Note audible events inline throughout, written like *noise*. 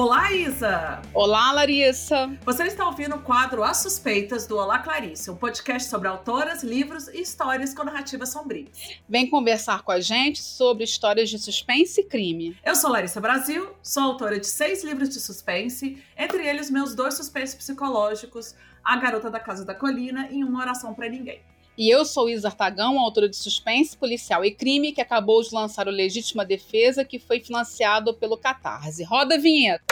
Olá, Isa! Olá, Larissa! Você está ouvindo o quadro As Suspeitas do Olá Clarice, um podcast sobre autoras, livros e histórias com narrativas sombrias. Vem conversar com a gente sobre histórias de suspense e crime. Eu sou Larissa Brasil, sou autora de seis livros de suspense, entre eles meus dois suspense psicológicos, A Garota da Casa da Colina e Uma Oração para Ninguém. E eu sou Isa Artagão, autora de Suspense, Policial e Crime, que acabou de lançar o Legítima Defesa, que foi financiado pelo Catarse. Roda a vinheta!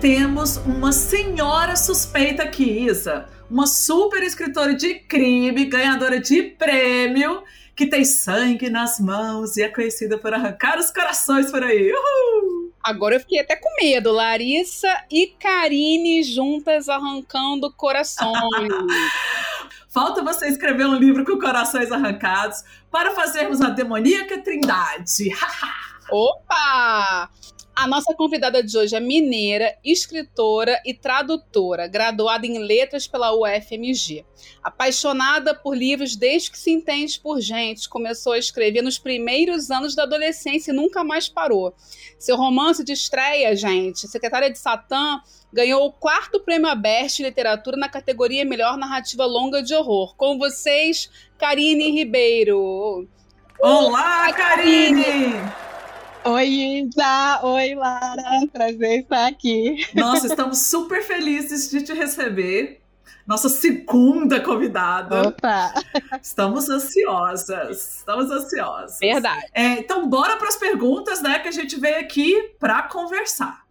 Temos uma senhora suspeita aqui, Isa. Uma super escritora de crime, ganhadora de prêmio, que tem sangue nas mãos e é conhecida por arrancar os corações por aí. Uhul! Agora eu fiquei até com medo. Larissa e Karine juntas arrancando corações. *laughs* Falta você escrever um livro com corações arrancados para fazermos a demoníaca trindade. *laughs* Opa! A nossa convidada de hoje é mineira, escritora e tradutora, graduada em letras pela UFMG. Apaixonada por livros desde que se entende por gente, começou a escrever nos primeiros anos da adolescência e nunca mais parou. Seu romance de estreia, gente, Secretária de Satã, ganhou o quarto prêmio Aberte de Literatura na categoria Melhor Narrativa Longa de Horror. Com vocês, Karine Ribeiro. Olá, Karine! Oi, Isa! Oi, Lara! Prazer estar aqui. Nossa, estamos super felizes de te receber. Nossa segunda convidada. Opa! Estamos ansiosas. Estamos ansiosas. Verdade. É, então, bora para as perguntas, né? Que a gente veio aqui para conversar.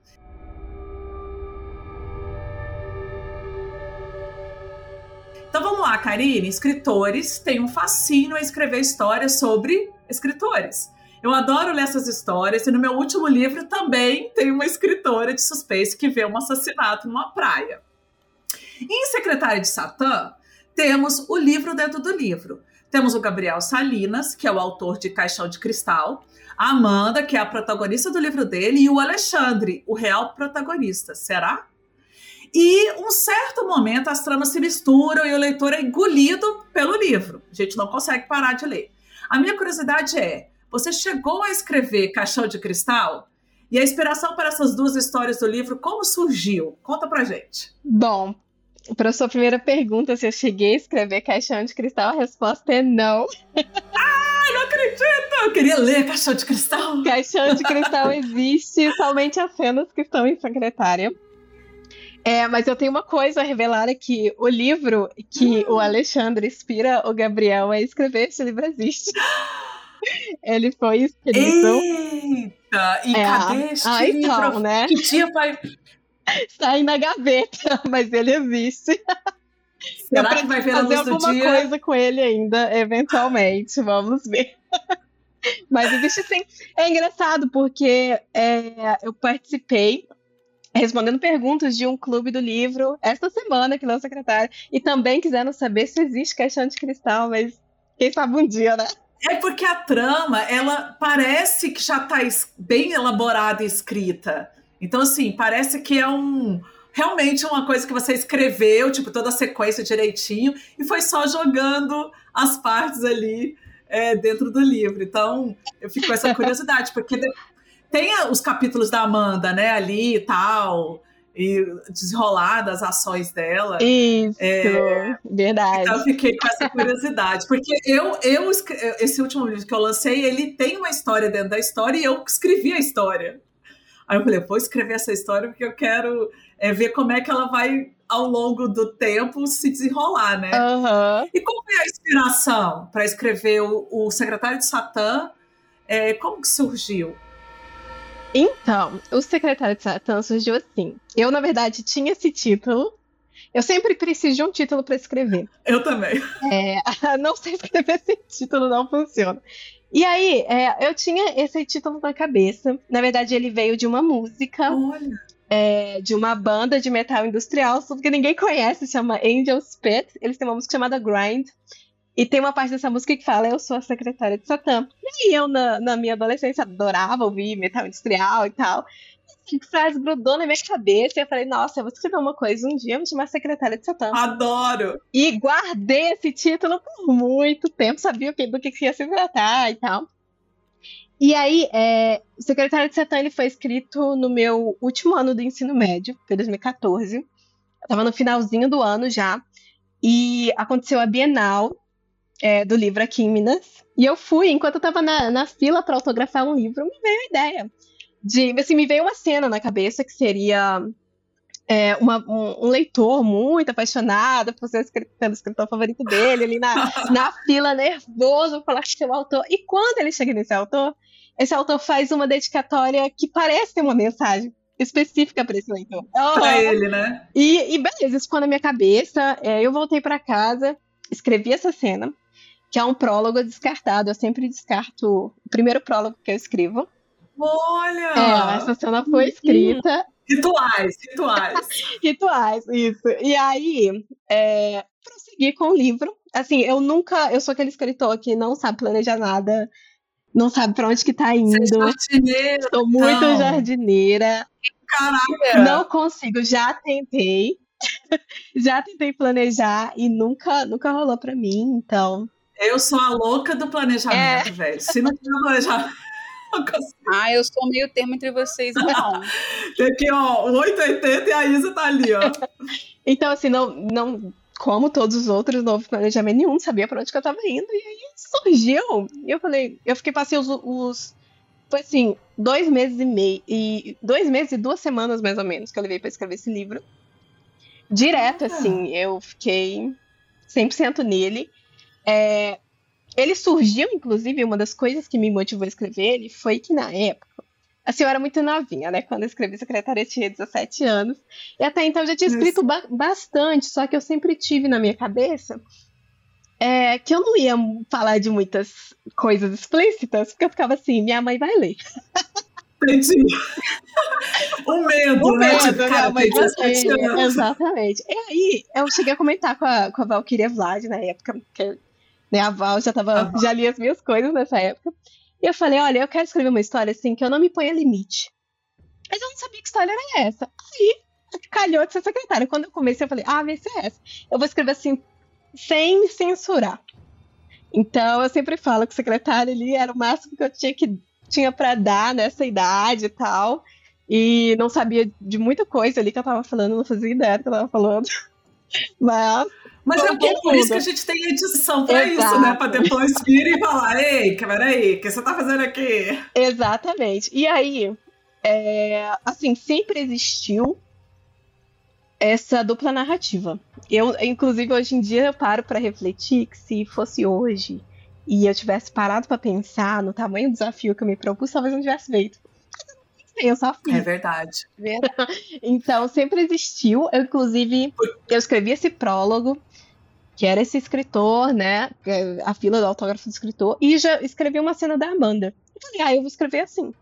Então vamos lá, Karine. Escritores têm um fascínio a escrever histórias sobre escritores. Eu adoro ler essas histórias e no meu último livro também tem uma escritora de suspense que vê um assassinato numa praia. Em Secretária de Satã, temos o livro dentro do livro. Temos o Gabriel Salinas, que é o autor de Caixão de Cristal, a Amanda, que é a protagonista do livro dele, e o Alexandre, o real protagonista. Será? E um certo momento as tramas se misturam e o leitor é engolido pelo livro. A gente não consegue parar de ler. A minha curiosidade é: você chegou a escrever Caixão de Cristal? E a inspiração para essas duas histórias do livro, como surgiu? Conta pra gente. Bom, para sua primeira pergunta, se eu cheguei a escrever Caixão de Cristal, a resposta é não. Ai, não acredito! Eu queria ler Caixão de Cristal. Caixão de Cristal *laughs* existe, somente as cenas que estão em secretária. É, mas eu tenho uma coisa a revelar aqui. O livro que hum. o Alexandre inspira o Gabriel a escrever, esse livro existe. *laughs* Ele foi escrito. Eita! E é, cadê este ah, então, livro? Né? Que dia vai. Está aí na gaveta, *laughs* mas ele existe. Será que vai ver fazer alguma dia? coisa com ele ainda, eventualmente. Vamos ver. *laughs* Mas existe sim. É engraçado porque é, eu participei respondendo perguntas de um clube do livro esta semana que não secretário e também quiseram saber se existe caixão de cristal, mas quem sabe um dia, né? É porque a trama, ela parece que já está bem elaborada e escrita. Então, assim, parece que é um realmente uma coisa que você escreveu, tipo, toda a sequência direitinho, e foi só jogando as partes ali é, dentro do livro. Então, eu fico com essa curiosidade, porque tem os capítulos da Amanda, né, ali e tal e desenrolar das ações dela. Isso, é, verdade. Então eu fiquei com essa curiosidade, porque eu, eu esse último livro que eu lancei, ele tem uma história dentro da história e eu escrevi a história. Aí eu falei, vou escrever essa história porque eu quero é, ver como é que ela vai ao longo do tempo se desenrolar, né? Uhum. E qual foi a inspiração para escrever o, o Secretário de Satã? É, como que surgiu? Então, o Secretário de Satã surgiu assim. Eu, na verdade, tinha esse título. Eu sempre preciso de um título para escrever. Eu também. É, *laughs* não sei escrever esse título, não funciona. E aí, é, eu tinha esse título na cabeça. Na verdade, ele veio de uma música. É, de uma banda de metal industrial, que ninguém conhece, chama Angel's Pet. Eles têm uma música chamada Grind. E tem uma parte dessa música que fala, eu sou a secretária de Satã. E eu, na, na minha adolescência, adorava ouvir metal industrial e tal. Que frase grudou na minha cabeça. E eu falei, nossa, eu vou escrever uma coisa um dia, eu vou chamar secretária de Satã. Adoro! E guardei esse título por muito tempo, sabia do que ia se tratar e tal. E aí, é, o Secretário de Satã ele foi escrito no meu último ano do ensino médio, foi 2014. Eu tava no finalzinho do ano já. E aconteceu a Bienal é, do livro aqui em Minas. E eu fui, enquanto eu tava na, na fila para autografar um livro, me veio a ideia. De, assim, me veio uma cena na cabeça que seria é, uma, um, um, leitor muito apaixonado por ser pelo escritor favorito dele, ali na, *laughs* na fila, nervoso, falar que o autor. E quando ele chega nesse autor, esse autor faz uma dedicatória que parece ter uma mensagem específica para esse leitor. Oh, para ele, né? E, e beleza, isso ficou na minha cabeça. É, eu voltei para casa, escrevi essa cena que é um prólogo descartado. Eu sempre descarto o primeiro prólogo que eu escrevo. Olha! É, essa cena foi escrita. Rituais, rituais. *laughs* rituais, isso. E aí, é, prossegui com o livro. Assim, eu nunca. Eu sou aquele escritor que não sabe planejar nada, não sabe para onde que tá indo. Você é jardineira. Sou muito então. jardineira. Caraca! Não consigo, já tentei. *laughs* já tentei planejar e nunca, nunca rolou para mim, então eu sou a louca do planejamento, é. velho. Se não tiver planejamento. *laughs* Ah, eu sou meio termo entre vocês, então. *laughs* Tem aqui, ó, o 880 e a Isa tá ali, ó. *laughs* então, assim, não, não, como todos os outros, não houve planejamento nenhum, sabia pra onde que eu tava indo, e aí surgiu. E eu falei, eu fiquei, passei os, os. Foi assim, dois meses e meio. E dois meses e duas semanas, mais ou menos, que eu levei pra escrever esse livro. Direto, ah. assim, eu fiquei 100% nele. É, ele surgiu, inclusive, uma das coisas que me motivou a escrever ele foi que na época, assim, eu era muito novinha, né? Quando eu escrevi Secretária, eu tinha 17 anos. E até então eu já tinha escrito ba bastante, só que eu sempre tive na minha cabeça é, que eu não ia falar de muitas coisas explícitas, porque eu ficava assim, minha mãe vai ler. *laughs* Entendi. o medo, o né? Medo, tipo, cara, tem 17 anos. Exatamente. E aí, eu cheguei a comentar com a, com a Valkyria Vlad na época, que né? A Val já tava, já li as minhas coisas nessa época. E eu falei, olha, eu quero escrever uma história assim que eu não me ponha limite. Mas eu não sabia que história era essa. Aí, calhou de ser secretária. Quando eu comecei, eu falei, ah, vai ser essa. Eu vou escrever assim, sem me censurar. Então, eu sempre falo que secretária ali era o máximo que eu tinha que tinha para dar nessa idade e tal. E não sabia de muita coisa ali que eu tava falando, não fazia ideia do que eu tava falando. *laughs* Mas mas é bom por isso que a gente tem edição para isso, né? Para depois vir e falar, ei, peraí, o que você tá fazendo aqui? Exatamente. E aí, é, assim, sempre existiu essa dupla narrativa. Eu, inclusive, hoje em dia eu paro para refletir que se fosse hoje e eu tivesse parado para pensar no tamanho do desafio que eu me propus, talvez não tivesse feito. Eu só fiz. É verdade. Então, sempre existiu. Eu, inclusive, eu escrevi esse prólogo que era esse escritor, né? A fila do autógrafo do escritor, e já escrevi uma cena da Amanda. Eu falei, ah, eu vou escrever assim.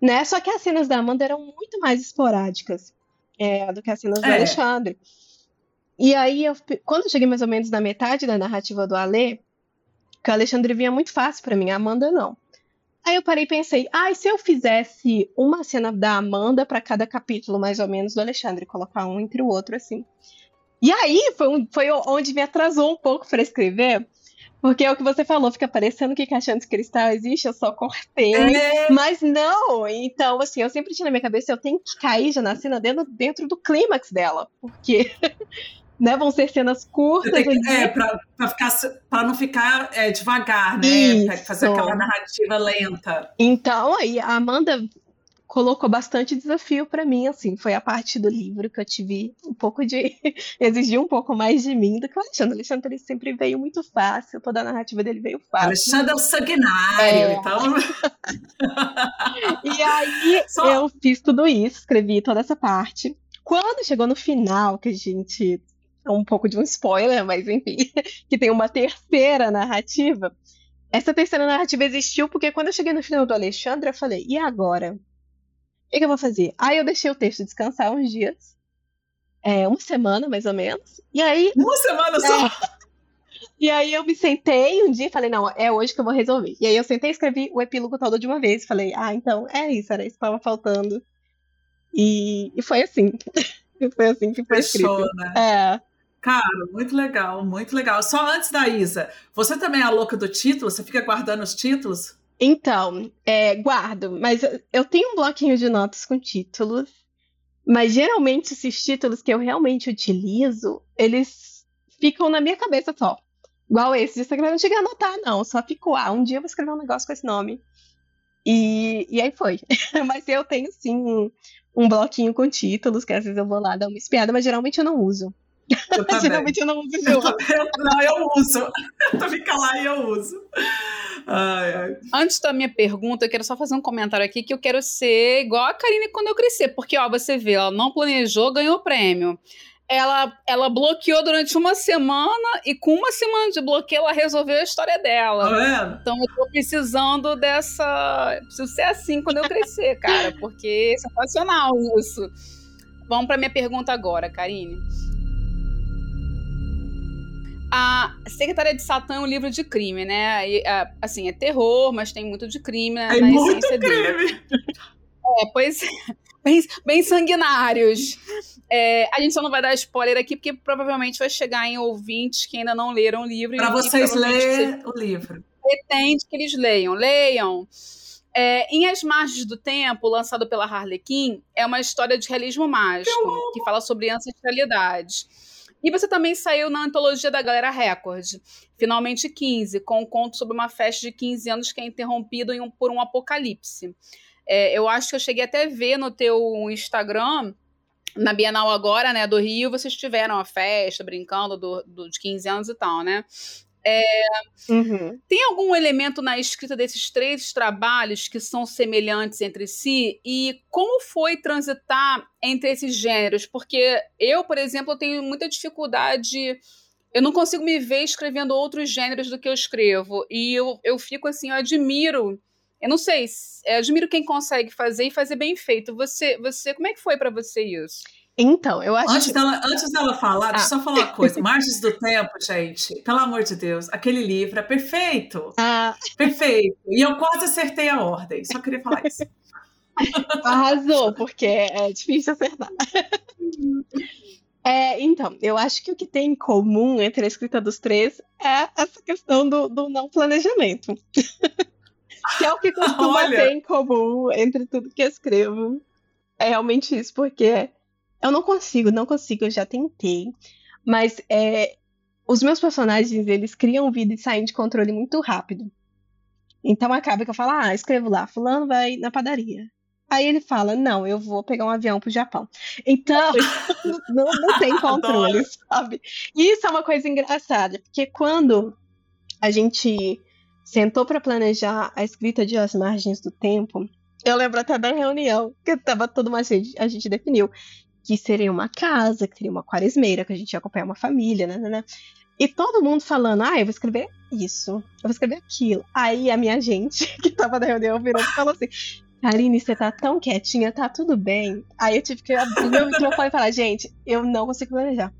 Né? Só que as cenas da Amanda eram muito mais esporádicas é, do que as cenas é. do Alexandre. E aí, eu, quando eu cheguei mais ou menos na metade da narrativa do Alê, que o Alexandre vinha muito fácil para mim, a Amanda não. Aí eu parei e pensei, ah, e se eu fizesse uma cena da Amanda para cada capítulo, mais ou menos, do Alexandre, colocar um entre o outro, assim. E aí foi, um, foi onde me atrasou um pouco para escrever. Porque é o que você falou, fica parecendo que caixão de cristal existe, eu só cortei. É. Mas não! Então, assim, eu sempre tinha na minha cabeça, eu tenho que cair já na cena dentro, dentro do clímax dela. Porque *laughs* né, vão ser cenas curtas. Que, é, pra, pra, ficar, pra não ficar é, devagar, né? Isso. Pra fazer aquela narrativa lenta. Então, aí, a Amanda colocou bastante desafio para mim, assim, foi a parte do livro que eu tive um pouco de *laughs* exigiu um pouco mais de mim do que o Alexandre. O Alexandre ele sempre veio muito fácil, toda a narrativa dele veio fácil. Alexandre é o sanguinário, é. então. e aí *laughs* Só... eu fiz tudo isso, escrevi toda essa parte. Quando chegou no final, que a gente um pouco de um spoiler, mas enfim, *laughs* que tem uma terceira narrativa. Essa terceira narrativa existiu porque quando eu cheguei no final do Alexandre, eu falei, e agora? que, que eu vou fazer? Aí eu deixei o texto descansar uns dias. É, uma semana, mais ou menos. E aí. Uma semana só? É, E aí eu me sentei um dia e falei, não, é hoje que eu vou resolver. E aí eu sentei e escrevi o epílogo todo de uma vez. Falei, ah, então é isso, era isso que estava faltando. E, e foi assim. *laughs* foi assim que foi Fechou, escrito. Né? É. Cara, muito legal, muito legal. Só antes da Isa, você também é a louca do título? Você fica guardando os títulos? Então, é, guardo, mas eu tenho um bloquinho de notas com títulos, mas geralmente esses títulos que eu realmente utilizo, eles ficam na minha cabeça só. Igual esse de Instagram, eu não cheguei a anotar, não. Só ficou, ah, um dia eu vou escrever um negócio com esse nome. E, e aí foi. *laughs* mas eu tenho, sim, um, um, bloquinho com títulos, que às vezes eu vou lá dar uma espiada, mas geralmente eu não uso. Eu geralmente eu não uso eu, Não, eu uso. *laughs* Tu fica lá e eu uso. Ai, ai. Antes da minha pergunta, eu quero só fazer um comentário aqui que eu quero ser igual a Karine quando eu crescer. Porque, ó, você vê, ela não planejou, ganhou prêmio ela, ela bloqueou durante uma semana e com uma semana de bloqueio ela resolveu a história dela. Tá então eu tô precisando dessa. Preciso ser assim quando eu crescer, cara, porque é sensacional isso. Vamos para minha pergunta agora, Karine. A Secretária de Satã é um livro de crime, né? E, assim, é terror, mas tem muito de crime é na muito crime. dele. É, pois é bem, bem sanguinários. É, a gente só não vai dar spoiler aqui, porque provavelmente vai chegar em ouvintes que ainda não leram o livro. Para vocês lerem o livro. Pretende que eles leiam. Leiam. É, em As Margens do Tempo, lançado pela Harlequin, é uma história de realismo mágico, que fala sobre ancestralidade. E você também saiu na antologia da Galera Record, Finalmente 15, com um conto sobre uma festa de 15 anos que é interrompido um, por um apocalipse. É, eu acho que eu cheguei até a ver no teu Instagram, na Bienal agora, né, do Rio, vocês tiveram a festa, brincando do, do, de 15 anos e tal, né? É, uhum. Tem algum elemento na escrita desses três trabalhos que são semelhantes entre si? E como foi transitar entre esses gêneros? Porque eu, por exemplo, tenho muita dificuldade. Eu não consigo me ver escrevendo outros gêneros do que eu escrevo. E eu, eu fico assim, eu admiro eu não sei, eu admiro quem consegue fazer e fazer bem feito. Você, você como é que foi para você isso? Então, eu acho antes que... Dela, antes dela falar, ah. deixa eu só falar uma coisa. Margens do Tempo, gente, pelo amor de Deus, aquele livro é perfeito. Ah. Perfeito. E eu quase acertei a ordem, só queria falar isso. *laughs* Arrasou, porque é difícil acertar. É, então, eu acho que o que tem em comum entre a escrita dos três é essa questão do, do não planejamento. *laughs* que é o que costuma Olha. ter em comum entre tudo que eu escrevo. É realmente isso, porque eu não consigo, não consigo, eu já tentei. Mas é, os meus personagens, eles criam vida e saem de controle muito rápido. Então acaba que eu falo, ah, escrevo lá, fulano vai na padaria. Aí ele fala, não, eu vou pegar um avião pro Japão. Então, *laughs* não, não tem controle, sabe? E isso é uma coisa engraçada, porque quando a gente sentou para planejar a escrita de As Margens do Tempo, eu lembro até da reunião, que tava todo gente, a gente definiu que seria uma casa, que seria uma quaresmeira, que a gente ia acompanhar uma família, né, né, né. E todo mundo falando, ah, eu vou escrever isso, eu vou escrever aquilo. Aí a minha gente, *laughs* que tava na reunião, virou e falou assim, Karine, você tá tão quietinha, tá tudo bem. Aí eu tive que abrir meu microfone e falar, gente, eu não consigo planejar.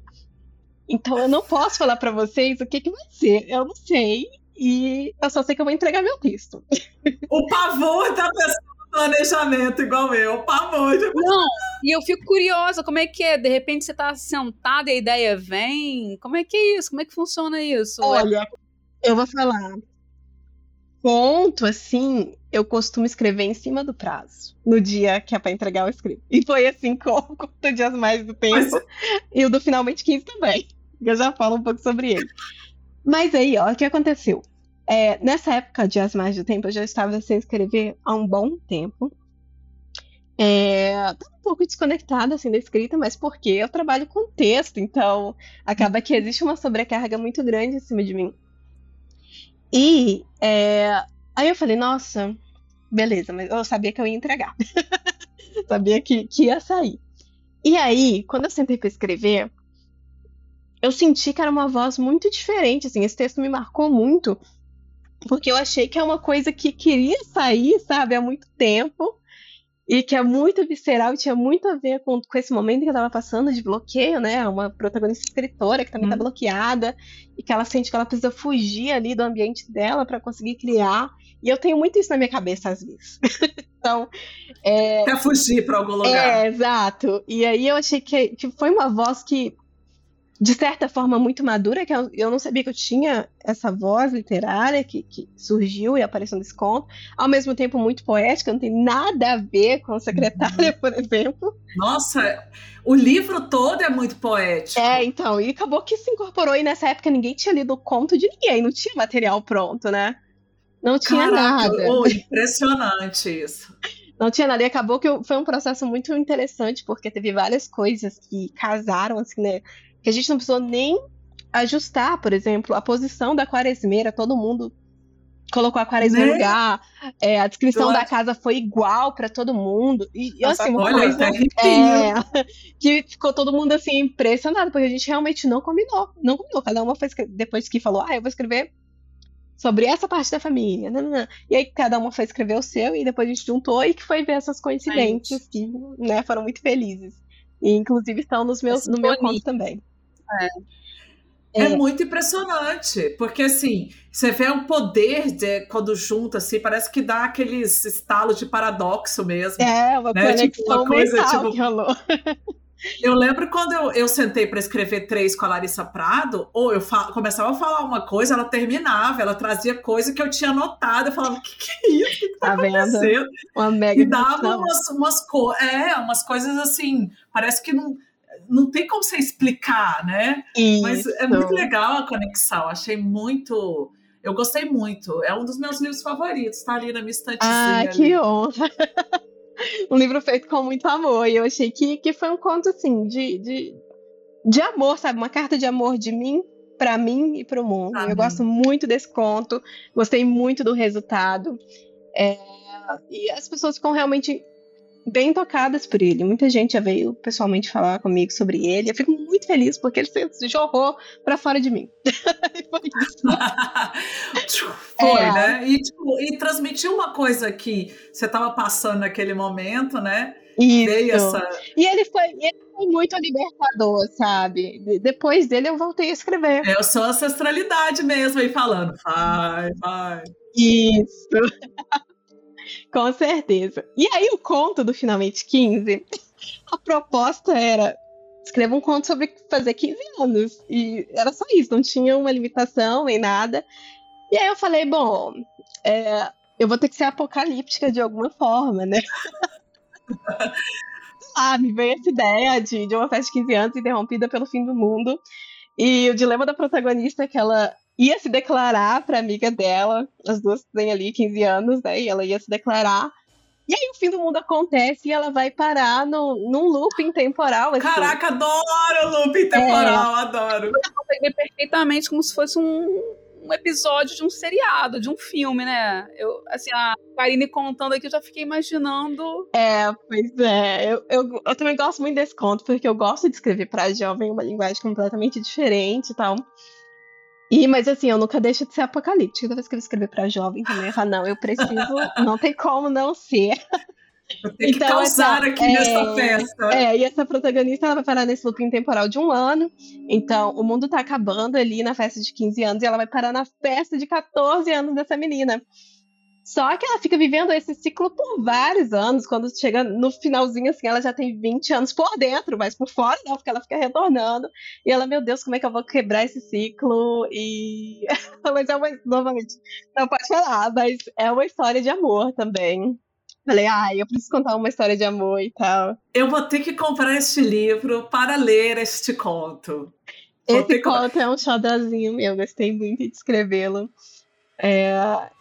Então eu não posso falar para vocês o que, que vai ser. Eu não sei. E eu só sei que eu vou entregar meu texto. O pavor da pessoa planejamento, igual eu. Pavor. De... Não, e eu fico curiosa, como é que é? De repente você tá sentada e a ideia vem? Como é que é isso? Como é que funciona isso? Olha, eu vou falar. Ponto, assim, eu costumo escrever em cima do prazo, no dia que é pra entregar o escrito. E foi assim *laughs* com o Dias Mais do Tempo Mas... e o do Finalmente 15 também. Eu já falo um pouco sobre ele. Mas aí, ó, o que aconteceu? É, nessa época de As Mais do Tempo, eu já estava sem escrever há um bom tempo. É, um pouco desconectada assim da escrita, mas porque eu trabalho com texto, então acaba que existe uma sobrecarga muito grande em cima de mim. E é, aí eu falei, nossa, beleza, mas eu sabia que eu ia entregar. *laughs* sabia que, que ia sair. E aí, quando eu sentei para escrever, eu senti que era uma voz muito diferente, assim, esse texto me marcou muito, porque eu achei que é uma coisa que queria sair, sabe, há muito tempo, e que é muito visceral e tinha muito a ver com, com esse momento que eu tava passando de bloqueio, né? Uma protagonista escritora que também tá hum. tá bloqueada e que ela sente que ela precisa fugir ali do ambiente dela para conseguir criar. E eu tenho muito isso na minha cabeça às vezes. *laughs* então. É, fugir para algum lugar. É, exato. E aí eu achei que, que foi uma voz que de certa forma, muito madura, que eu, não sabia que eu tinha essa voz literária que, que, surgiu e apareceu nesse conto, ao mesmo tempo muito poética, não tem nada a ver com Secretária, uhum. por exemplo. Nossa, o livro todo é muito poético. É, então, e acabou que se incorporou, e nessa época ninguém tinha lido o conto de ninguém, não tinha material pronto, né? Não tinha Caraca, nada. Oh, impressionante isso. Não tinha nada. E acabou que foi um processo muito interessante, porque teve várias coisas que casaram, assim, né? Que a gente não precisou nem ajustar, por exemplo, a posição da quaresmeira, todo mundo colocou a quaresma né? no lugar, é, a descrição da casa foi igual para todo mundo. E Nossa, assim, uma olha, coisa é, *laughs* que ficou todo mundo assim impressionado, porque a gente realmente não combinou. Não combinou. Cada uma foi depois que falou, ah, eu vou escrever sobre essa parte da família. Não, não, não. E aí cada uma foi escrever o seu e depois a gente juntou e que foi ver essas coincidências que né, foram muito felizes. E inclusive estão nos meus, no meu conto também. É. É. muito impressionante, porque assim, você vê o poder de quando junta, assim, parece que dá aqueles estalos de paradoxo mesmo. É, uma né? conexão tipo, uma coisa, tipo, que rolou. *laughs* Eu lembro quando eu, eu sentei para escrever três com a Larissa Prado, ou eu começava a falar uma coisa, ela terminava, ela trazia coisa que eu tinha anotado, eu falava, o que, que é isso? O que, que tá, tá acontecendo? Vendo? Uma mega e dava umas, umas, co é, umas coisas assim, parece que não não tem como você explicar, né? Isso. Mas é muito legal a conexão. Achei muito. Eu gostei muito. É um dos meus livros favoritos. Tá ali na minha estantezinha. Ah, que ali. honra! *laughs* um livro feito com muito amor. E eu achei que, que foi um conto, assim, de, de, de amor, sabe? Uma carta de amor de mim para mim e para o mundo. eu gosto muito desse conto. Gostei muito do resultado. É, e as pessoas ficam realmente bem tocadas por ele. Muita gente já veio pessoalmente falar comigo sobre ele. Eu fico muito feliz porque ele se jorrou para fora de mim. *laughs* *laughs* Foi é. né? E, tipo, e transmitiu uma coisa que você estava passando naquele momento, né? Isso. Essa... E ele foi, ele foi muito libertador, sabe? Depois dele eu voltei a escrever. É, eu sou ancestralidade mesmo aí falando. Vai, vai. Isso. *laughs* Com certeza. E aí, o conto do Finalmente 15, a proposta era escreva um conto sobre fazer 15 anos. E era só isso, não tinha uma limitação nem nada. E aí eu falei, bom, é, eu vou ter que ser apocalíptica de alguma forma, né? *laughs* ah, me veio essa ideia de, de uma festa de 15 anos interrompida pelo fim do mundo. E o dilema da protagonista é que ela ia se declarar pra amiga dela, as duas têm ali 15 anos, né? E ela ia se declarar. E aí o fim do mundo acontece e ela vai parar no, num looping temporal. Assim. Caraca, adoro looping temporal, é. adoro. Eu consegui perfeitamente como se fosse um, um episódio de um seriado, de um filme, né? Eu, assim, a Karine contando aqui, eu já fiquei imaginando. É, pois é. Eu, eu, eu também gosto muito desse conto, porque eu gosto de escrever pra jovem uma linguagem completamente diferente e tal. E, mas assim, eu nunca deixo de ser apocalíptica. Toda vez que eu escrever para jovem também, eu falo, não, eu preciso, não tem como não ser. Eu tenho então, que causar essa, aqui é, nessa festa. É, e essa protagonista ela vai parar nesse looping temporal de um ano. Então, o mundo tá acabando ali na festa de 15 anos e ela vai parar na festa de 14 anos dessa menina. Só que ela fica vivendo esse ciclo por vários anos. Quando chega no finalzinho, assim, ela já tem 20 anos por dentro, mas por fora não, porque ela fica retornando. E ela, meu Deus, como é que eu vou quebrar esse ciclo? E. *laughs* mas é uma. Novamente, não pode falar, mas é uma história de amor também. Falei, ai, ah, eu preciso contar uma história de amor e tal. Eu vou ter que comprar este livro para ler este conto. Vou Esse conto é um xodózinho meu, gostei muito de escrevê-lo. É,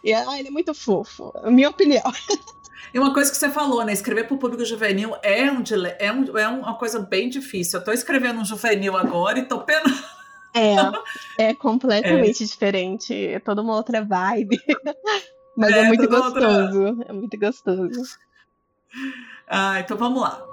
e, ah, ele é muito fofo, minha opinião. *laughs* E uma coisa que você falou, né? Escrever para o público juvenil é, um, é, um, é uma coisa bem difícil. Eu estou escrevendo um juvenil agora e estou penando. É, *laughs* é completamente é. diferente. É toda uma outra vibe. *laughs* Mas é, é muito gostoso. Outra... É muito gostoso. Ah, então vamos lá.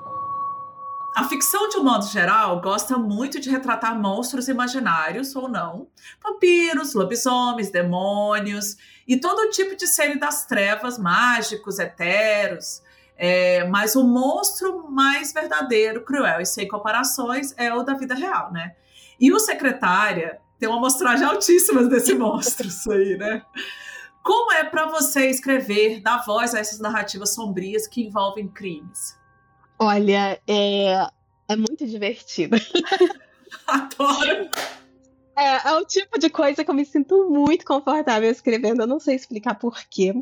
A ficção, de um modo geral, gosta muito de retratar monstros imaginários ou não, vampiros, lobisomens, demônios e todo tipo de ser das trevas, mágicos, eteros. É, mas o monstro mais verdadeiro, cruel e sem comparações é o da vida real, né? E o Secretária tem uma amostragem altíssima desse monstro, isso aí, né? Como é para você escrever, dar voz a essas narrativas sombrias que envolvem crimes? Olha, é, é muito divertido. *laughs* Adoro! É, é o tipo de coisa que eu me sinto muito confortável escrevendo. Eu não sei explicar porquê.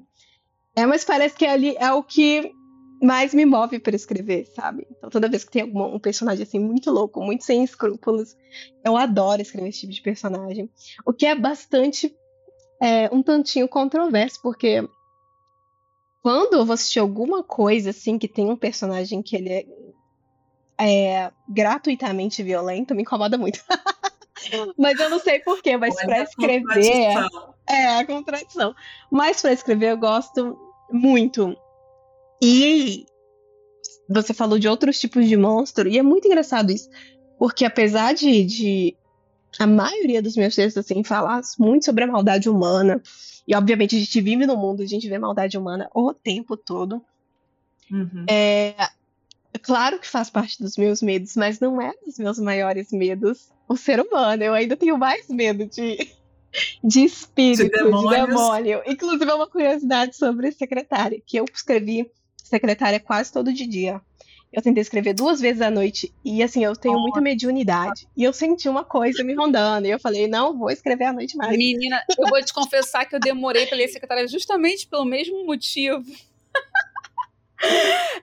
É, mas parece que ali é o que mais me move para escrever, sabe? Então toda vez que tem algum, um personagem assim muito louco, muito sem escrúpulos, eu adoro escrever esse tipo de personagem. O que é bastante é, um tantinho controverso, porque quando eu vou assistir alguma coisa assim que tem um personagem que ele é, é gratuitamente violento, me incomoda muito. *laughs* mas eu não sei porquê, mas, mas para escrever. É, a contradição. Mas para escrever eu gosto muito. E você falou de outros tipos de monstro, e é muito engraçado isso. Porque apesar de, de a maioria dos meus textos, assim, falar muito sobre a maldade humana. E, obviamente, a gente vive no mundo, a gente vê maldade humana o tempo todo. Uhum. É, é claro que faz parte dos meus medos, mas não é dos meus maiores medos o ser humano. Eu ainda tenho mais medo de, *laughs* de espírito, de, de demônio. Inclusive, é uma curiosidade sobre secretária, que eu escrevi secretária quase todo dia. Eu tentei escrever duas vezes à noite e assim, eu tenho muita mediunidade. E eu senti uma coisa me rondando. E eu falei, não, vou escrever à noite mais. Menina, eu vou te confessar que eu demorei para ler secretária justamente pelo mesmo motivo.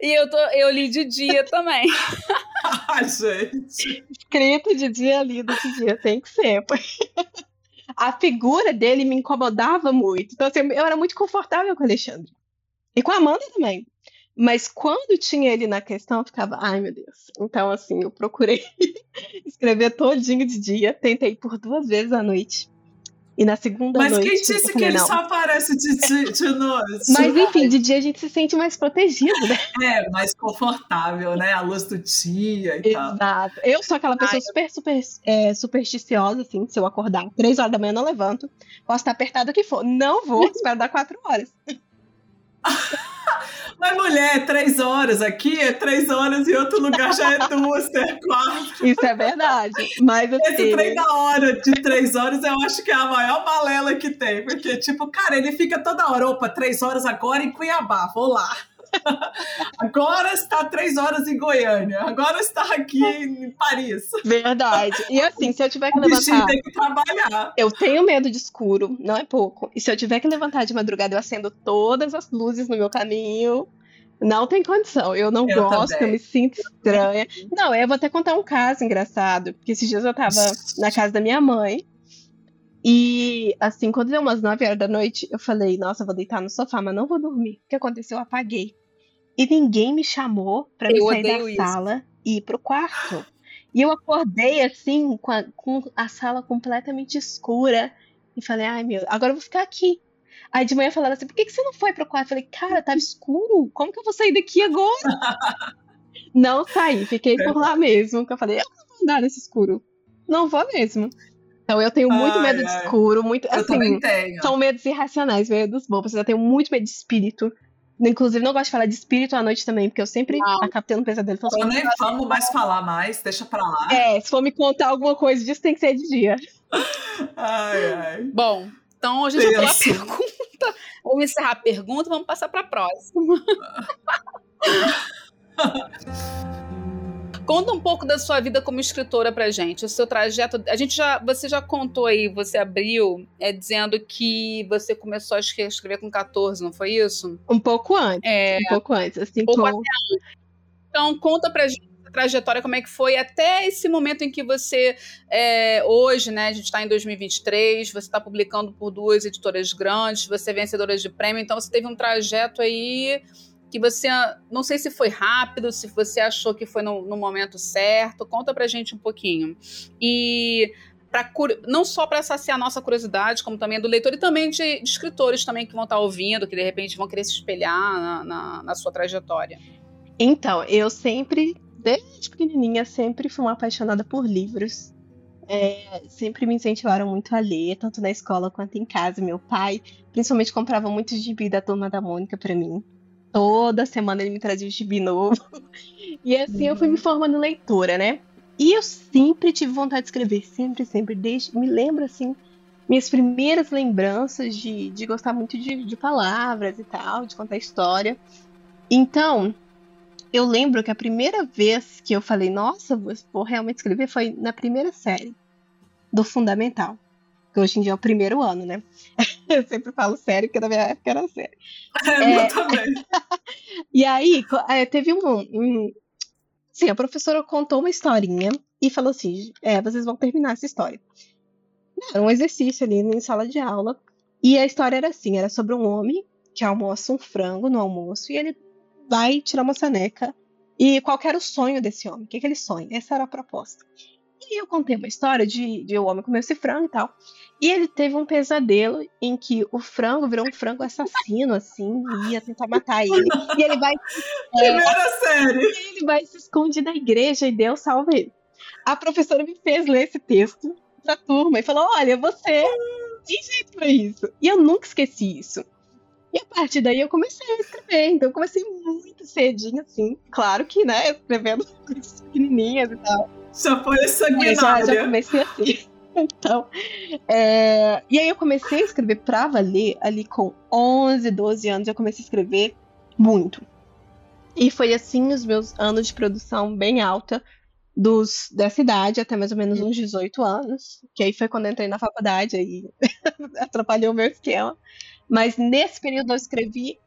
e eu, tô, eu li de dia também. *laughs* Ai, gente. Escrito de dia, lido de dia, tem que ser. A figura dele me incomodava muito. Então, assim, eu era muito confortável com o Alexandre. E com a Amanda também. Mas quando tinha ele na questão, eu ficava, ai meu Deus. Então, assim, eu procurei *laughs* escrever todinho de dia, tentei por duas vezes à noite. E na segunda Mas noite. Mas quem disse que ele não. só aparece de, de, *laughs* de noite? Mas enfim, de dia a gente se sente mais protegido, né? É, mais confortável, né? A luz do dia e Exato. tal. Exato. Eu sou aquela pessoa Ai, super, super é, supersticiosa, assim. Se eu acordar três horas da manhã, não levanto. Posso estar apertado o que for. Não vou, espero dar quatro horas. *laughs* Mas, mulher, três horas aqui é três horas e outro lugar já é duas, é quatro. Isso é verdade. Mas assim... Esse trem da hora de três horas eu acho que é a maior balela que tem. Porque, tipo, cara, ele fica toda hora, opa, três horas agora em Cuiabá, vou lá. *laughs* Agora está três horas em Goiânia. Agora está aqui em Paris. Verdade. E assim, se eu tiver que levantar. Tem que trabalhar. Eu tenho medo de escuro, não é pouco. E se eu tiver que levantar de madrugada, eu acendo todas as luzes no meu caminho. Não tem condição. Eu não eu gosto, também. eu me sinto estranha. Não, eu vou até contar um caso engraçado. Porque esses dias eu tava na casa da minha mãe. E, assim, quando deu umas 9 horas da noite, eu falei, nossa, vou deitar no sofá, mas não vou dormir. O que aconteceu? Eu apaguei. E ninguém me chamou para me sair da isso. sala e ir pro quarto. E eu acordei assim, com a, com a, sala completamente escura. E falei, ai meu, agora eu vou ficar aqui. Aí de manhã falaram assim, por que, que você não foi pro quarto? Eu falei, cara, tava escuro. Como que eu vou sair daqui agora? *laughs* não saí, fiquei por lá mesmo. Que eu falei, eu não vou andar nesse escuro. Não vou mesmo. Então eu tenho muito ai, medo ai. de escuro, muito. Eu assim, São medos irracionais, medos bobos. Eu tenho muito medo de espírito. Inclusive, não gosto de falar de espírito à noite também, porque eu sempre não. acabo tendo pesadelo. Então, eu nem vamos mais falar mais, deixa pra lá. É, se for me contar alguma coisa disso, tem que ser de dia. Ai, ai. Bom, então a gente já a pergunta. Vamos encerrar a pergunta, vamos passar pra próxima. *laughs* Conta um pouco da sua vida como escritora pra gente, o seu trajeto. A gente já, você já contou aí, você abriu é, dizendo que você começou a escrever com 14, não foi isso? Um pouco antes. É, um pouco antes, assim um pouco com... Então conta pra gente a trajetória, como é que foi até esse momento em que você, é, hoje, né, a gente está em 2023, você está publicando por duas editoras grandes, você é vencedora de prêmio, então você teve um trajeto aí que você, não sei se foi rápido, se você achou que foi no, no momento certo, conta pra gente um pouquinho. E Pra, não só para saciar a nossa curiosidade, como também do leitor e também de, de, escritores também que vão estar tá ouvindo, que de repente vão querer se espelhar na, na, na, sua trajetória. Então, eu sempre, desde pequenininha, sempre fui uma apaixonada por livros. É, sempre me incentivaram muito a ler, tanto na escola quanto em casa. Meu pai, principalmente, comprava muitos gibi da Turma da Mônica para mim. Toda semana ele me trazia um gibi novo. E assim eu fui me formando leitora, né? E eu sempre tive vontade de escrever, sempre, sempre. Desde, me lembro, assim, minhas primeiras lembranças de, de gostar muito de, de palavras e tal, de contar história. Então, eu lembro que a primeira vez que eu falei, nossa, vou realmente escrever, foi na primeira série do Fundamental. Que hoje em dia é o primeiro ano, né? *laughs* Eu sempre falo sério, porque na minha época era sério. *laughs* É, é... também. *laughs* e aí, é, teve um, um. Sim, a professora contou uma historinha e falou assim: é, vocês vão terminar essa história. Era um exercício ali em sala de aula. E a história era assim: era sobre um homem que almoça um frango no almoço e ele vai tirar uma soneca. E qual era o sonho desse homem? O que, que ele sonha? Essa era a proposta. E eu contei uma história de, de um homem comer esse frango e tal. E ele teve um pesadelo em que o frango virou um frango assassino, assim, e ia tentar matar ele. E ele vai. *laughs* Primeira é, série! E ele vai se esconde da igreja e Deus salva ele. A professora me fez ler esse texto pra turma e falou: olha, você tem jeito pra isso. E eu nunca esqueci isso. E a partir daí eu comecei a escrever. Então eu comecei muito cedinho, assim. Claro que, né, escrevendo *laughs* coisas pequenininhas e tal. Já foi sanguinária. Já, já comecei assim. *laughs* Então, é... e aí eu comecei a escrever pra valer ali com 11, 12 anos. Eu comecei a escrever muito. E foi assim os meus anos de produção bem alta dos, dessa idade até mais ou menos uns 18 anos, que aí foi quando eu entrei na faculdade, aí *laughs* atrapalhou o meu esquema. Mas nesse período eu escrevi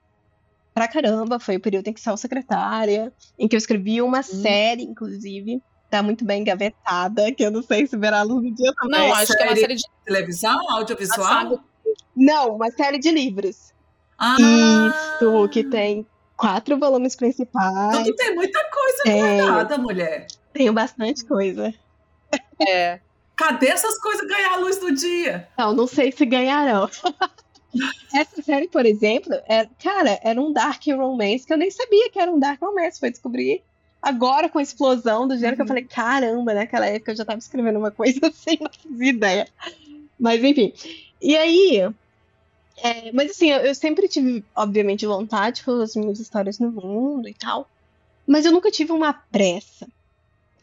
pra caramba, foi o período em que saiu secretária, em que eu escrevi uma hum. série, inclusive, tá muito bem engavetada, que eu não sei se verá a luz do dia também. Não, acho que é uma série de televisão, audiovisual? Não, uma série de livros. Ah. Isso, que tem quatro volumes principais. Tudo tem muita coisa é, guardada, mulher. Tenho bastante coisa. É. Cadê essas coisas ganhar a luz do dia? Não, não sei se ganharão. *laughs* Essa série, por exemplo, é, cara, era um dark romance que eu nem sabia que era um dark romance. Foi descobrir agora com a explosão do gênero uhum. que eu uhum. falei, caramba, naquela época eu já tava escrevendo uma coisa assim, não fazia ideia. Mas enfim. E aí. É, mas assim, eu, eu, sempre tive, obviamente, vontade de fazer as minhas histórias no mundo e tal. Mas eu nunca tive uma pressa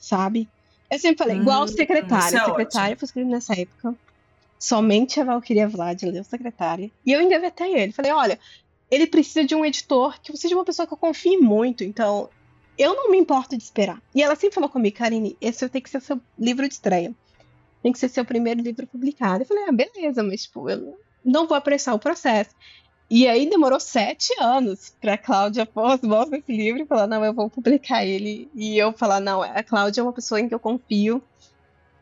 sabe? Eu sempre falei, igual o hum, secretário. É secretário foi escrito nessa época. Somente a Valkyria Vlad leu secretária. E eu engavetei ele. Falei, olha, ele precisa de um editor que seja uma pessoa que eu confie muito. Então, eu não me importo de esperar. E ela sempre falou comigo, Karine, esse tem que ser seu livro de estreia. Tem que ser seu primeiro livro publicado. Eu falei, ah, beleza, mas tipo, eu não vou apressar o processo. E aí demorou sete anos para Cláudia pôr as nesse livro e falar, não, eu vou publicar ele. E eu falar, não, a Cláudia é uma pessoa em que eu confio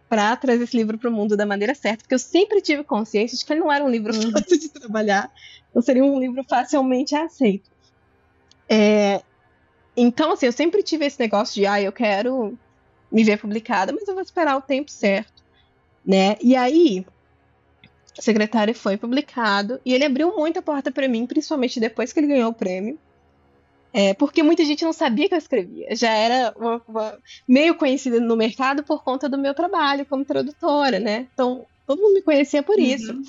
para trazer esse livro para o mundo da maneira certa, porque eu sempre tive consciência de que ele não era um livro uhum. fácil de trabalhar, não seria um livro facilmente aceito. É, então, assim, eu sempre tive esse negócio de, ah, eu quero me ver publicada, mas eu vou esperar o tempo certo, né? E aí, secretário foi publicado e ele abriu muita porta para mim, principalmente depois que ele ganhou o prêmio. É, porque muita gente não sabia que eu escrevia. Já era uma, uma, meio conhecida no mercado por conta do meu trabalho como tradutora, né? Então, todo mundo me conhecia por uhum. isso.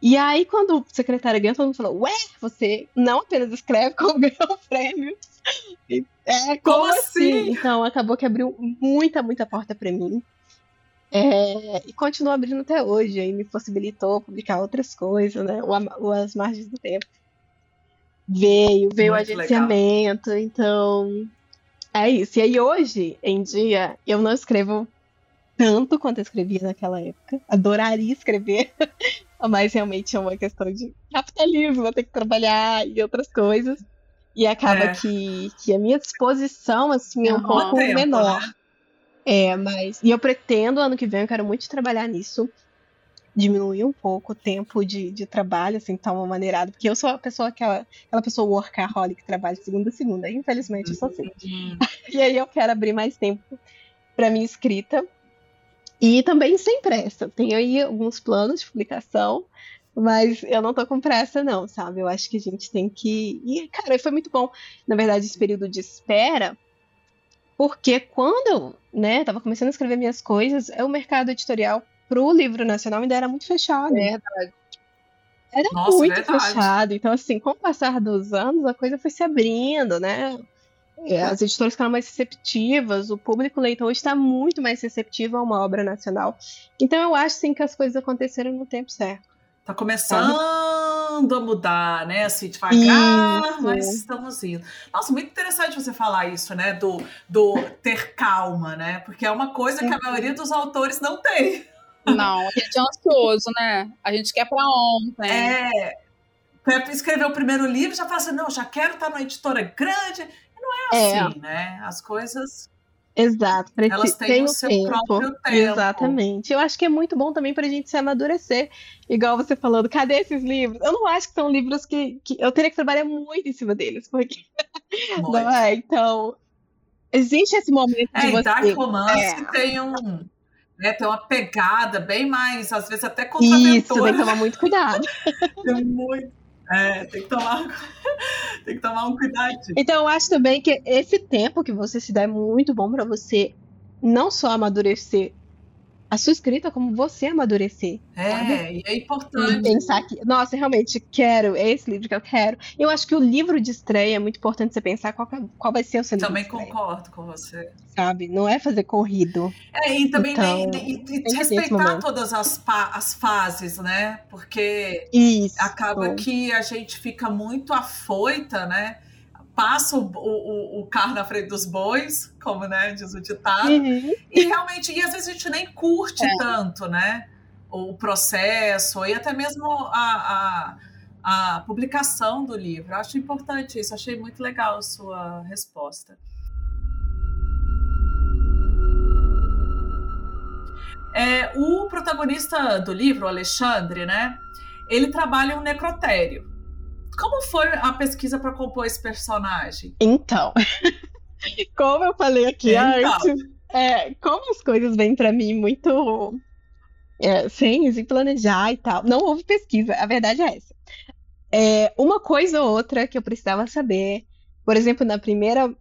E aí, quando o secretário ganhou, todo mundo falou: Ué, você não apenas escreve, *laughs* como ganhou o prêmio. É, como, como assim? assim? Então, acabou que abriu muita, muita porta para mim. É, e continua abrindo até hoje, aí me possibilitou publicar outras coisas, né? O, As Margens do Tempo. Veio, veio o agenciamento, legal. então é isso. E aí hoje em dia eu não escrevo tanto quanto eu escrevia naquela época. Adoraria escrever, *laughs* mas realmente é uma questão de capitalismo, vou ter que trabalhar e outras coisas. E acaba é. que, que a minha disposição assim, é um pouco tempo, menor. Né? É, mas. E eu pretendo, ano que vem, eu quero muito trabalhar nisso. Diminuir um pouco o tempo de, de trabalho, assim, tá uma maneirada. Porque eu sou a pessoa, aquela, aquela pessoa workaholic que trabalha segunda a segunda. Infelizmente, eu sou assim. Uhum. *laughs* e aí eu quero abrir mais tempo para minha escrita. E também sem pressa. Tenho aí alguns planos de publicação, mas eu não tô com pressa, não, sabe? Eu acho que a gente tem que. E, cara, foi muito bom, na verdade, esse período de espera, porque quando eu né, tava começando a escrever minhas coisas, o mercado editorial pro livro nacional ainda era muito fechado. É verdade. era Nossa, muito verdade. fechado. Então, assim, com o passar dos anos, a coisa foi se abrindo, né? É, As editoras ficaram mais receptivas, o público leitor está muito mais receptivo a uma obra nacional. Então, eu acho, sim, que as coisas aconteceram no tempo certo. Tá começando a mudar, né? Assim, devagar, Isso. mas estamos indo. Nossa, muito interessante você falar isso, né? Do, do ter calma, né? Porque é uma coisa que a maioria dos autores não tem. Não, a gente é ansioso, né? A gente quer pra ontem. É. Pra escrever o primeiro livro, já fala assim, não, já quero estar numa editora grande. E não é É. assim, né? As coisas, Exato. preci- elas têm tem o seu tempo. próprio tempo. Exatamente. Eu acho que é muito bom também pra gente se amadurecer. Igual você falando, cadê esses livros? Eu não acho que são livros que, que eu teria que trabalhar muito em cima deles, porque *laughs* não é? Então, existe esse momento É, de você. Dark Romance É. tem um. Né, tem uma pegada bem mais, às vezes até Isso, tem que contraventora. tomar muito cuidado. *laughs* Tem muito. É, tem que tomar, *laughs* tem que tomar um cuidadinho. Então, eu acho também que esse tempo que você se dá é muito bom pra você não só amadurecer a sua escrita, como você amadurecer. É, e é E importante. pensar que, nossa, realmente quero, é esse livro que eu quero. Eu acho que o livro de estreia é muito importante você pensar qual, é- qual vai ser o seu Também concordo com você. sabe? Não é fazer corrido. É, e também Então, nem- e- e respeitar todas as, as fases, né? Porque Isso. acaba que a gente fica muito afoita, né? Passa o, o, o carro na frente dos bois, como né, diz o ditado. Uhum. E realmente, e às vezes a gente nem curte tanto, né? O processo, e até mesmo a, a, a publicação do livro. Eu acho importante isso, achei muito legal a sua resposta. É, o protagonista do livro, o Alexandre, né? Ele trabalha um necrotério. Como foi a pesquisa para compor esse personagem? Então, *laughs* como eu falei aqui Então. antes, é, como as coisas vêm pra mim muito é, sem, sem planejar e tal, não houve pesquisa, a verdade é essa. É, uma coisa ou outra que eu precisava saber, por exemplo, na primeira.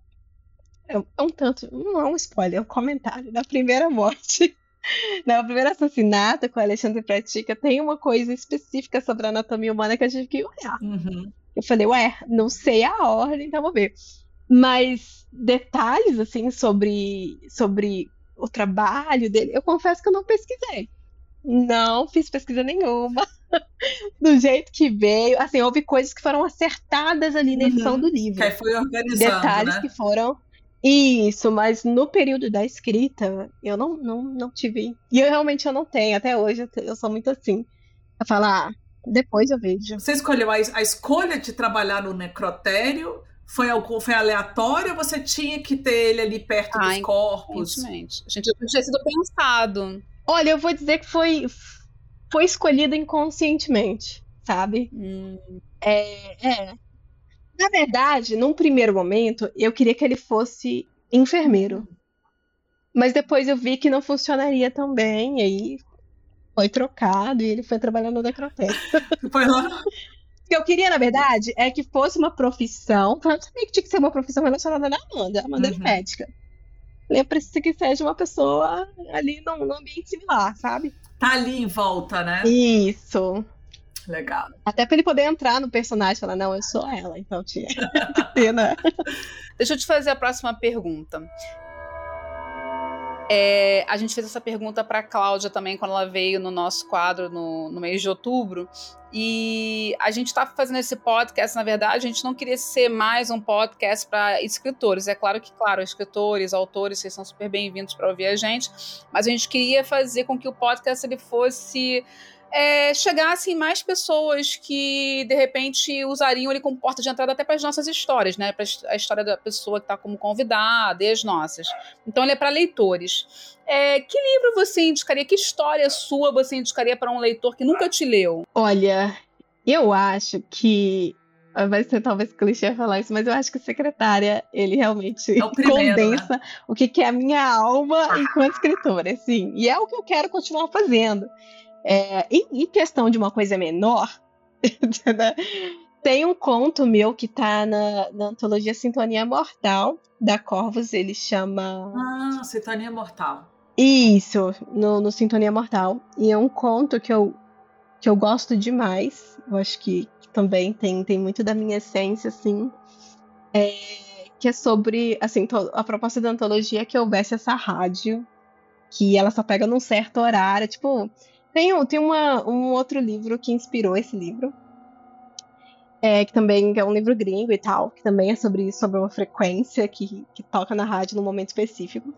É um tanto, não é um spoiler, é um comentário. Na primeira morte, *laughs* na primeira assassinato com o Alexandre Pratica, tem uma coisa específica sobre a anatomia humana que eu tive que olhar. Uhum. Eu falei, ué, não sei a ordem, então vou ver. Mas detalhes, assim, sobre, sobre o trabalho dele, eu confesso que eu não pesquisei. Não fiz pesquisa nenhuma. *laughs* Do jeito que veio. Assim, houve coisas que foram acertadas ali na edição Uhum. do livro. Que foi organizando, Detalhes né? que foram. Isso, mas no período da escrita, eu não, não, não tive. E eu realmente eu não tenho, até hoje eu, eu sou muito assim. Eu falo, ah, depois eu vejo. Você escolheu a, a escolha de trabalhar no necrotério? Foi, algo, foi aleatório ou você tinha que ter ele ali perto Ah, dos corpos? Aparentemente. A gente tinha sido pensado. Olha, eu vou dizer que foi, foi escolhido inconscientemente, sabe? Hum, É, é. Na verdade, num primeiro momento, eu queria que ele fosse enfermeiro. Mas depois eu vi que não funcionaria tão bem, e aí foi trocado e ele foi trabalhar no necrotério. *laughs* Foi lá. O que eu queria, na verdade, é que fosse uma profissão. Eu sabia que tinha que ser uma profissão relacionada na Amanda. A Amanda Uhum. é médica. Eu preciso que seja uma pessoa ali num, num ambiente similar, sabe? Tá ali em volta, né? Isso. Legal. Até pra ele poder entrar no personagem e falar, não, eu sou ela, então tinha que ter, né? *laughs* Deixa eu te fazer a próxima pergunta. É, a gente fez essa pergunta para Cláudia também quando ela veio no nosso quadro no, no mês de outubro. E a gente está fazendo esse podcast, na verdade, a gente não queria ser mais um podcast para escritores. É claro que, claro, escritores, autores, vocês são super bem-vindos para ouvir a gente, mas a gente queria fazer com que o podcast ele fosse é, chegassem mais pessoas que de repente usariam ele como porta de entrada até para as nossas histórias, né? Para a história da pessoa que está como convidada e as nossas. Então ele é para leitores. É, que livro você indicaria? Que história sua você indicaria para um leitor que nunca te leu? Olha, eu acho que. Vai ser talvez clichê falar isso, mas eu acho que Secretária, ele realmente É o primeiro, condensa o que que é a minha alma enquanto escritora, assim. E é o que eu quero continuar fazendo. É, em, em questão de uma coisa menor, *laughs* né, tem um conto meu que tá na, na antologia Sintonia Mortal, da Corvus, ele chama. Ah, Sintonia Mortal. Isso, no, no Sintonia Mortal. E é um conto que eu, que eu gosto demais. Eu acho que, que também tem, tem muito da minha essência, assim. É, que é sobre, assim, a proposta da antologia é que houvesse essa rádio, que ela só pega num certo horário. Tipo, tem, tem uma, um outro livro que inspirou esse livro, é, que também é um livro gringo e tal, que também é sobre isso, sobre uma frequência que, que toca na rádio num momento específico.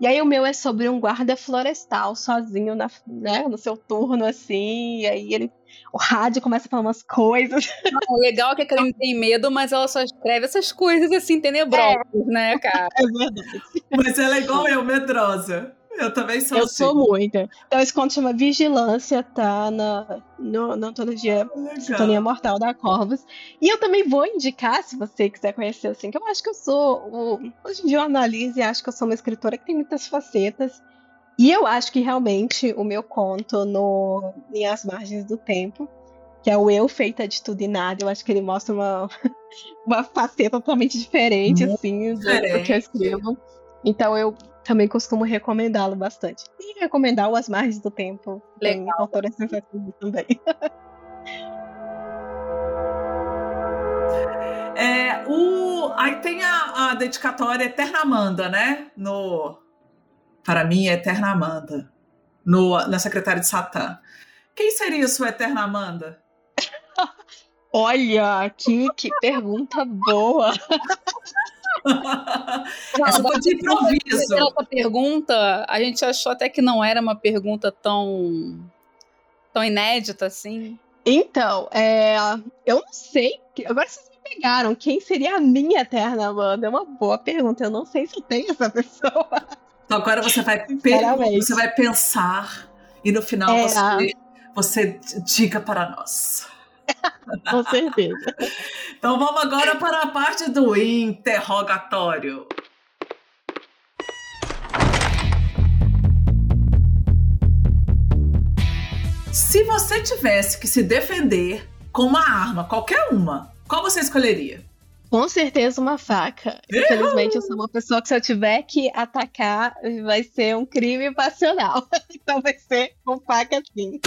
E aí o meu é sobre um guarda florestal sozinho na, né, no seu turno, assim, e aí ele. O rádio começa a falar umas coisas. o legal é que a Karine tem medo, mas ela só escreve essas coisas assim, tenebrosas, é. né, cara? É verdade. Mas ela é igual eu, medrosa. Eu também sou Eu assim. sou muito. Então esse conto chama Vigilância, tá na, no, na antologia Sintonia Mortal da Corvus. E eu também vou indicar, se você quiser conhecer, assim, que eu acho que eu sou. O, hoje em dia eu analiso e acho que eu sou uma escritora que tem muitas facetas. E eu acho que realmente o meu conto no Em As Margens do Tempo, que é o Eu Feita de Tudo e Nada, eu acho que ele mostra uma, *laughs* uma faceta totalmente diferente, assim, do, do que eu escrevo. Então eu também costumo recomendá-lo bastante. E recomendar o As Margens do Tempo. Legal. Tem sensacionais também. *laughs* É, o, aí tem a, a dedicatória Eterna Amanda, né? No, para mim, é Eterna Amanda. No, na Secretária de Satã. Quem seria sua Eterna Amanda? *laughs* Olha, que, que pergunta boa! *laughs* Essa foi de improviso. Essa pergunta, a gente achou até que não era uma pergunta tão, tão inédita assim. Então, é, eu não sei. Agora vocês me pegaram. Quem seria a minha eterna Amanda? É uma boa pergunta. Eu não sei se tem essa pessoa. Então agora você vai, você vai pensar e no final é, você, você diga para nós. *laughs* Com certeza. então vamos agora para a parte do interrogatório. Se você tivesse que se defender com uma arma, qualquer uma, qual você escolheria? Com certeza uma faca. Infelizmente, eu sou uma pessoa que se eu tiver que atacar, vai ser um crime passional. *laughs* Então vai ser com faca sim.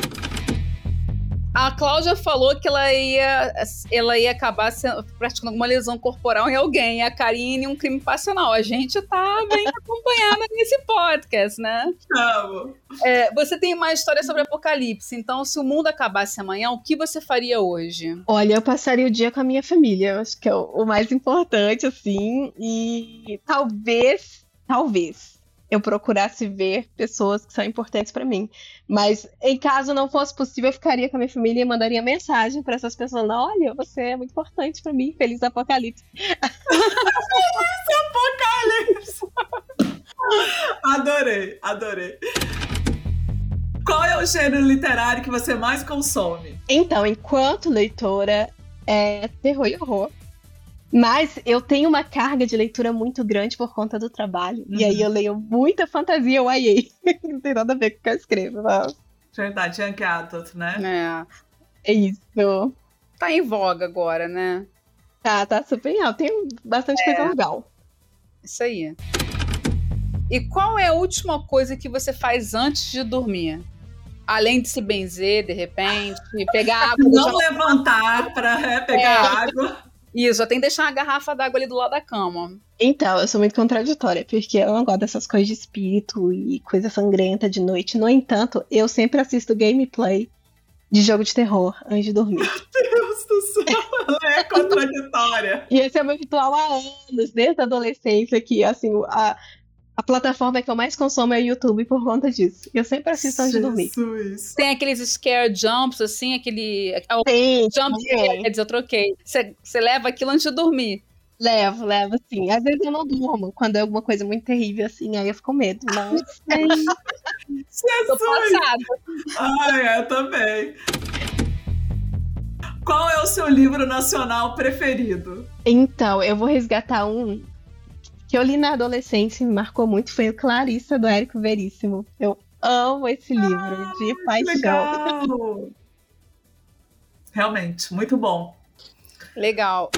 A Cláudia falou que ela ia, ela ia acabar sendo, praticando alguma lesão corporal em alguém. A Karine, um crime passional. A gente tá bem *laughs* acompanhada nesse podcast, né? Tamo. É, você tem uma história sobre apocalipse. Então, se o mundo acabasse amanhã, o que você faria hoje? Olha, eu passaria o dia com a minha família. Acho que é o mais importante, assim. E talvez, talvez eu procurasse ver pessoas que são importantes para mim. Mas em caso não fosse possível, eu ficaria com a minha família e mandaria mensagem para essas pessoas: olha, você é muito importante para mim. Feliz Apocalipse. *laughs* Feliz Apocalipse. adorei, adorei. Qual é o gênero literário que você mais consome? Então, enquanto leitora, é terror e horror. Mas eu tenho uma carga de leitura muito grande por conta do trabalho. Uhum. E aí uhum. eu leio muita fantasia YA. *laughs* Não tem nada a ver com o que eu escrevo. Mas... Verdade, Young Adult, né? É. É isso. Tá em voga agora, né? Tá, tá super alto. Tem bastante é. coisa legal. Isso aí. E qual é a última coisa que você faz antes de dormir? Além de se benzer, de repente, pegar água. Não levantar para é, pegar é. água. Isso, tem que deixar uma garrafa d'água ali do lado da cama. Então, eu sou muito contraditória, porque eu não gosto dessas coisas de espírito e coisa sangrenta de noite. No entanto, eu sempre assisto gameplay de jogo de terror antes de dormir. Meu *laughs* Deus do céu, ela é contraditória. e esse é o meu ritual há anos, desde a adolescência, que assim, a, a plataforma que eu mais consumo é o YouTube por conta disso. Eu sempre assisto antes de dormir. Tem aqueles scare jumps, assim, aquele. Sim, jump sim. quer dizer, eu troquei. Você leva aquilo antes de dormir. Levo, levo, sim. Às vezes eu não durmo quando é alguma coisa muito terrível, assim, aí eu fico com medo. Mas. *laughs* Jesus! Tô passada. Ai, eu também. Qual é o seu livro nacional preferido? Então, eu vou resgatar um que eu li na adolescência e me marcou muito foi o Clarissa, do Érico Veríssimo. Eu amo esse livro, ah, de paixão. Legal. Realmente, muito bom. Legal.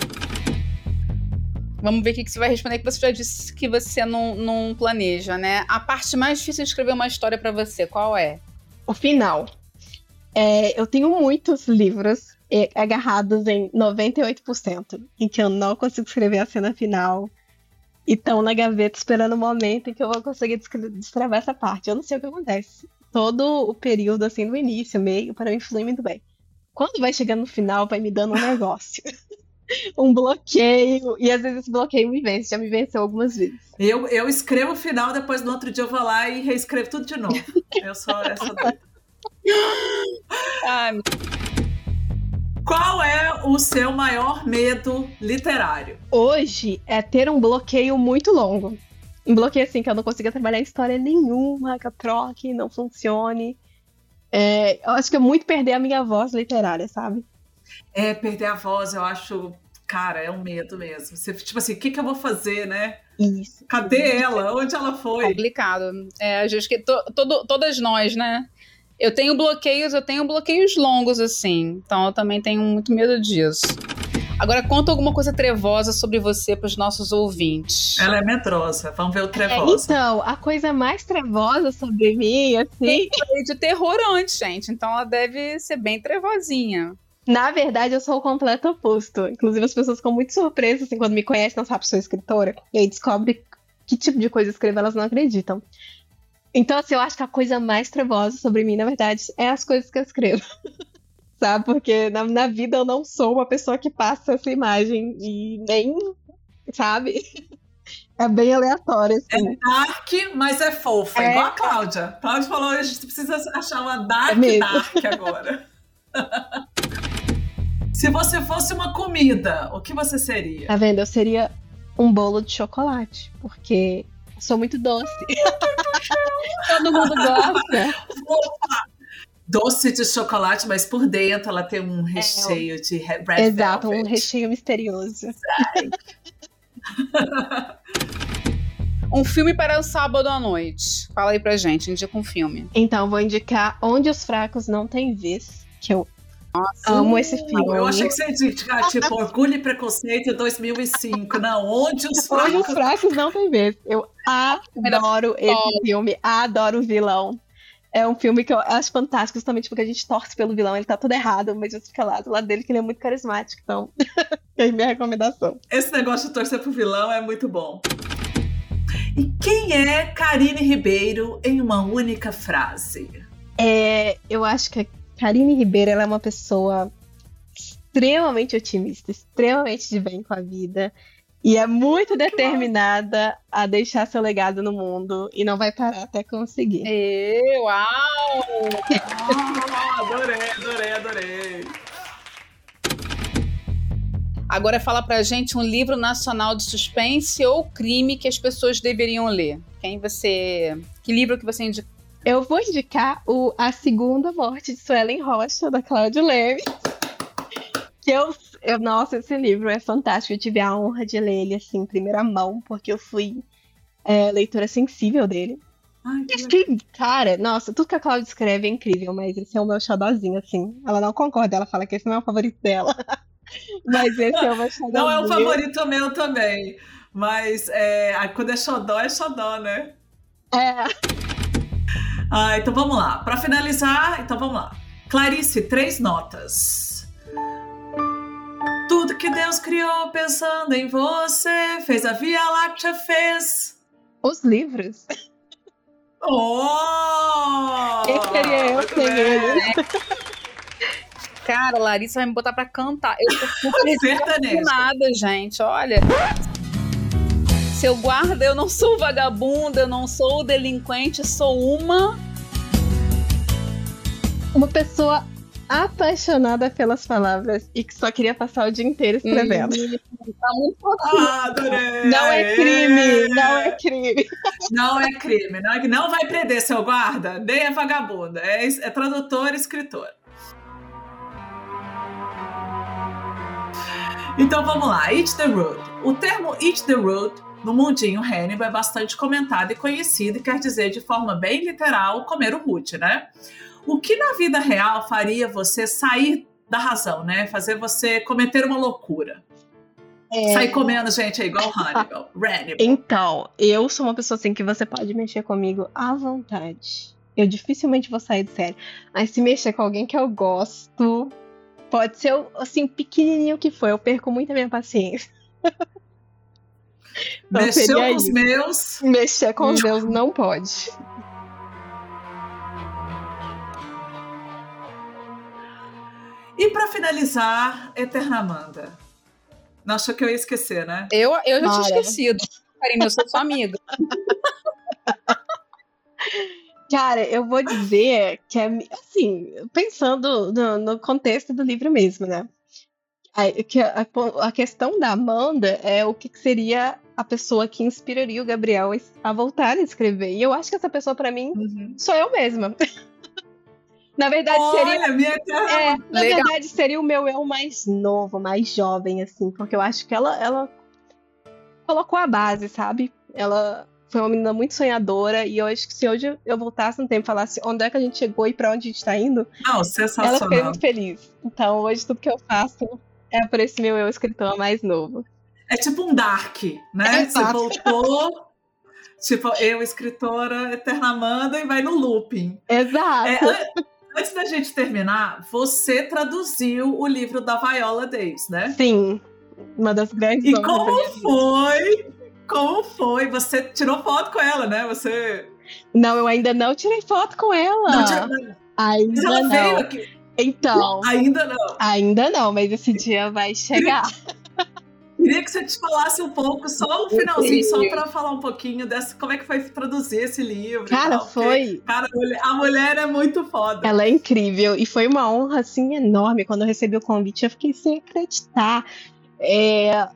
Vamos ver o que você vai responder, que você já disse que você não, não planeja, né? A parte mais difícil de escrever uma história para você, qual é? O final. É, eu tenho muitos livros é, agarrados em 98%, em que eu não consigo escrever a cena final. E estão na gaveta esperando o momento em que eu vou conseguir descrever essa parte. Eu não sei o que acontece. Todo o período, assim, do início, meio, para mim flui muito bem. Quando vai chegando no final, vai me dando um negócio. *laughs* um bloqueio. E às vezes esse bloqueio me vence, já me venceu algumas vezes. Eu, eu escrevo o final, depois no outro dia eu vou lá e reescrevo tudo de novo. Eu sou essa. *laughs* Ai, qual é o seu maior medo literário? Hoje é ter um bloqueio muito longo. Um bloqueio assim que eu não consiga trabalhar história nenhuma, que a troque não funcione. É, eu acho que é muito perder a minha voz literária, sabe? É, perder a voz, eu acho, cara, é um medo mesmo. Você, tipo assim, o que, que eu vou fazer, né? Isso. Cadê ela? Onde ela foi? Complicado. É, acho que to, todo, todas nós, né? Eu tenho bloqueios, eu tenho bloqueios longos, assim. Então eu também tenho muito medo disso. Agora conta alguma coisa trevosa sobre você para os nossos ouvintes. Ela é medrosa. Vamos ver o trevosa. É, então, a coisa mais trevosa sobre mim, assim. Tem de terror antes, gente. Então ela deve ser bem trevosinha. Na verdade, eu sou o completo oposto. Inclusive, as pessoas ficam muito surpresas, assim, quando me conhecem, não sabem que sou escritora. E aí descobre que tipo de coisa escrevo, elas não acreditam. Então, assim, eu acho que a coisa mais trevosa sobre mim, na verdade, é as coisas que eu escrevo. *laughs* Sabe? Porque na, na vida eu não sou uma pessoa que passa essa imagem e nem. Sabe? *laughs* É bem aleatório. Assim. É dark, mas é fofa, é igual a Cláudia. Cláudia falou: a gente precisa achar uma dark é dark agora. *laughs* Se você fosse uma comida, o que você seria? Tá vendo? Eu seria um bolo de chocolate, porque sou muito doce. *laughs* Todo mundo gosta. Doce de chocolate, mas por dentro ela tem um recheio é, de red Exato, velvet. um recheio misterioso. *laughs* um filme para o sábado à noite. Fala aí pra gente, indica um filme. Então, vou indicar Onde os Fracos Não Têm Vez, que eu nossa, amo esse filme. Eu achei que você ia indicar, tipo, Orgulho e Preconceito 2005. Não, Onde os Fracos... Onde os Fracos Não Têm Vez. Eu adoro esse filme, adoro o vilão. É um filme que eu acho fantástico, justamente porque a gente torce pelo vilão. Ele tá todo errado, mas você fica lá do lado dele, que ele é muito carismático. Então, *laughs* é minha recomendação. Esse negócio de torcer pro vilão é muito bom. E quem é Karine Ribeiro em uma única frase? É, eu acho que a Karine Ribeiro é uma pessoa extremamente otimista, extremamente de bem com a vida. E é muito determinada a deixar seu legado no mundo e não vai parar até conseguir. E, uau! ah, *laughs* adorei, adorei, adorei. Agora fala pra gente um livro nacional de suspense ou crime que as pessoas deveriam ler. Quem você. Que livro que você indica? Eu vou indicar o A Segunda Morte de Suelen Rocha, da Cláudia Leme. Que eu eu, nossa, esse livro é fantástico. Eu tive a honra de ler ele assim, em primeira mão, porque eu fui é, leitora sensível dele. Ai, que... cara, nossa, tudo que a Cláudia escreve é incrível, mas esse é o meu xodózinho, assim. Ela não concorda, ela fala que esse não é o favorito dela. *laughs* mas esse é o meu xodózinho. Não é o favorito meu também. Mas é, quando é xodó, é xodó, né? É. Ah, então vamos lá. Para finalizar, então vamos lá. Clarice, três notas. Tudo que Deus criou pensando em você, fez a Via Láctea, fez. Os livros. Oh! Quem seria eu sem ele? Cara, Larissa vai me botar pra cantar. Eu tô super *laughs* nada, gente. Olha. Seu guarda, eu não sou vagabunda, eu não sou delinquente, sou uma. Uma pessoa apaixonada pelas palavras e que só queria passar o dia inteiro escrevendo. Hum, ah, adorei! Não é crime! Não é crime! Não é crime. Não, é, não vai prender seu guarda, nem é vagabunda. É, é tradutor e escritor. Então vamos lá, Eat the Road. O termo Eat the Road no mundinho Hannibal é bastante comentado e conhecido e quer dizer de forma bem literal comer o root, né? O que na vida real faria você sair da razão, né? Fazer você cometer uma loucura? É... Sair comendo gente é igual Hannibal. *laughs* Hannibal. Então, eu sou uma pessoa assim que você pode mexer comigo à vontade. eu dificilmente vou sair de série. Mas se mexer com alguém que eu gosto, pode ser assim, pequenininho que for, eu perco muito a minha paciência. *laughs* Então, Mexeu com os meus. Mexer com os meus não pode. E para finalizar, Eternamanda. Não achou que eu ia esquecer, né? Eu, eu já tinha esquecido. Karine, eu sou sua amiga. *laughs* Cara, eu vou dizer que é assim, pensando no, no contexto do livro mesmo, né? A, a, a, questão da Amanda é o que seria a pessoa que inspiraria o Gabriel a voltar a escrever. E eu acho que essa pessoa, para mim, uhum. sou eu mesma. *laughs* na verdade, Olha, seria. Minha é, na Legal. verdade, seria o meu eu mais novo, mais jovem, assim, porque eu acho que ela, ela colocou a base, sabe? Ela foi uma menina muito sonhadora e eu acho que se hoje eu voltasse no tempo e falasse onde é que a gente chegou e para onde a gente tá indo, Não, sensacional. ela ficaria muito feliz. Então hoje tudo que eu faço é por esse meu eu escritor mais novo. É tipo um Dark, né? É, Você voltou, tipo, eu, escritora Eternamanda, e vai no looping. Exato. É, antes da gente terminar, você traduziu o livro da Viola Davis, né? Sim. Uma das grandes E como foi como foi? Você tirou foto com ela, né? Você. Não, eu ainda não tirei foto com ela. Não. Ainda mas ela não. veio aqui. Então. Ainda não. Ainda não, mas esse dia vai chegar. *laughs* Queria que você te falasse um pouco, só um finalzinho, só para falar um pouquinho dessa, como é que foi traduzir esse livro. Cara, tal, foi. Cara, a mulher é muito foda. Ela é incrível e foi uma honra assim enorme quando eu recebi o convite. Eu fiquei sem acreditar. É,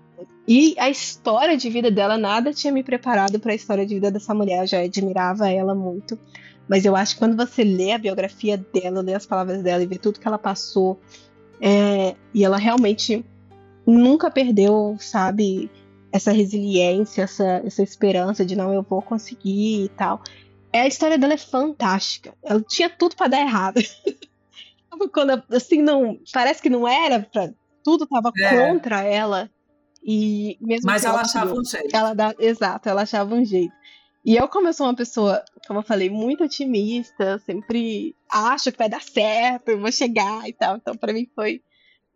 e a história de vida dela, nada tinha me preparado para a história de vida dessa mulher. Eu já admirava ela muito. Mas eu acho que quando você lê a biografia dela, lê as palavras dela e vê tudo que ela passou, é, e ela realmente nunca perdeu, sabe, essa resiliência, essa, essa esperança de não, eu vou conseguir e tal. É, a história dela é fantástica. Ela tinha tudo para dar errado. *laughs* Quando, assim, não. Parece que não era pra. Tudo tava é. contra ela. E mesmo Mas ela, ela achava um jeito. Ela dá, exato, ela achava um jeito. E eu, como eu sou uma pessoa, como eu falei, muito otimista, sempre acho que vai dar certo, eu vou chegar e tal. Então, para mim foi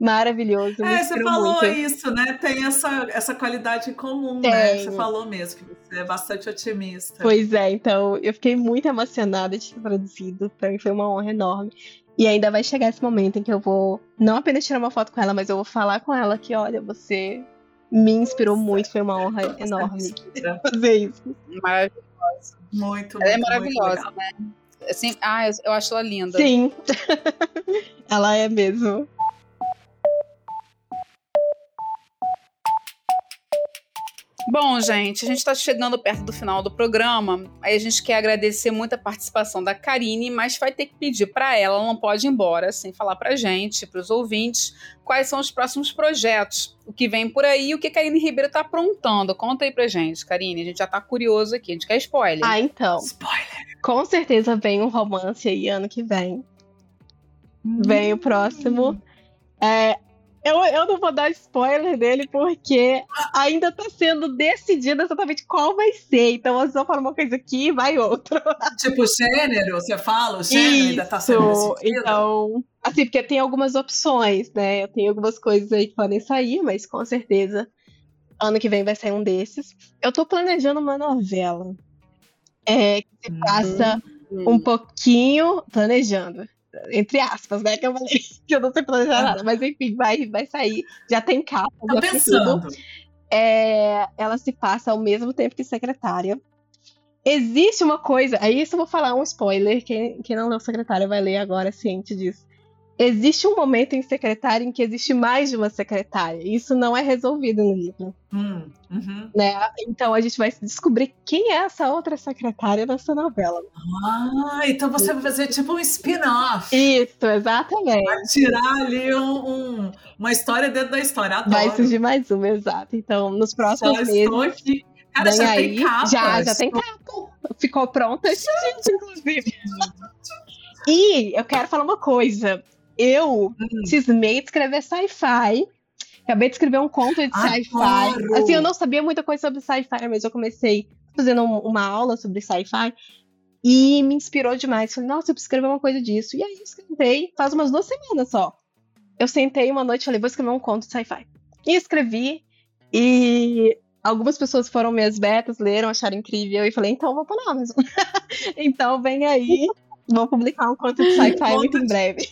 maravilhoso. É, você falou muito. isso, né? Tem essa, essa qualidade em comum, Tem. né? Você falou mesmo que você é bastante otimista. Pois é, então eu fiquei muito emocionada de ter traduzido. Para mim foi uma honra enorme. E ainda vai chegar esse momento em que eu vou não apenas tirar uma foto com ela, mas eu vou falar com ela que, olha, você me inspirou muito, foi uma honra enorme *laughs* fazer isso. Maravilhosa. Muito, Ela é maravilhosa, né? Assim, ah, eu acho ela linda. Sim. *laughs* ela é mesmo. Bom, gente, a gente está chegando perto do final do programa. Aí a gente quer agradecer muito a participação da Karine, mas vai ter que pedir para ela, ela não pode ir embora sem falar para gente, para os ouvintes, quais são os próximos projetos, o que vem por aí e o que a Karine Ribeiro está aprontando. Conta aí pra gente, Karine. A gente já tá curioso aqui, a gente quer spoiler. Ah, então. Spoiler. Com certeza vem um romance aí ano que vem. Hum. Vem o próximo. É, eu, eu não vou dar spoiler dele porque ainda tá sendo decidido exatamente qual vai ser. Então, eu só falo uma coisa aqui vai outra. Tipo, gênero, você fala? O gênero Isso. ainda tá sendo decidido? Então, assim, porque tem algumas opções, né? Eu tenho algumas coisas aí que podem sair, mas com certeza ano que vem vai sair um desses. Eu tô planejando uma novela. É, que se passa uhum. um pouquinho planejando entre aspas, né? Que eu falei *laughs* que eu não sei planejar nada, mas enfim, vai, vai sair. Já tem capa. Tô pensando. É, ela se passa ao mesmo tempo que secretária. Existe uma coisa, aí isso eu vou falar um spoiler, quem, quem não leu secretária vai ler agora ciente disso existe um momento em secretária em que existe mais de uma secretária. Isso não é resolvido no livro. Hum, uhum. né? Então a gente vai descobrir quem é essa outra secretária dessa novela. Ah, então você vai fazer tipo um spin-off. Isso, exatamente. Vai tirar ali um, um, uma história dentro da história. Adoro. Vai surgir mais uma, exato. Então, nos próximos já meses. Estou aqui. Cara, já aí, tem capa. Já, já tem capa. Ficou pronta, inclusive. *laughs* E eu quero falar uma coisa. Eu hum. cismei de escrever sci-fi. Acabei de escrever um conto de sci-fi. Assim, eu não sabia muita coisa sobre sci-fi, mas eu comecei fazendo uma aula sobre sci-fi. e me inspirou demais. Falei, nossa, eu preciso escrever uma coisa disso. E aí eu escrevi, faz umas duas semanas só. Eu sentei uma noite e falei, vou escrever um conto de sci-fi. E escrevi, e algumas pessoas foram minhas betas, leram, acharam incrível, e falei, então vou para na Amazon. *laughs* então vem aí, vou publicar um conto de sci-fi muito em breve.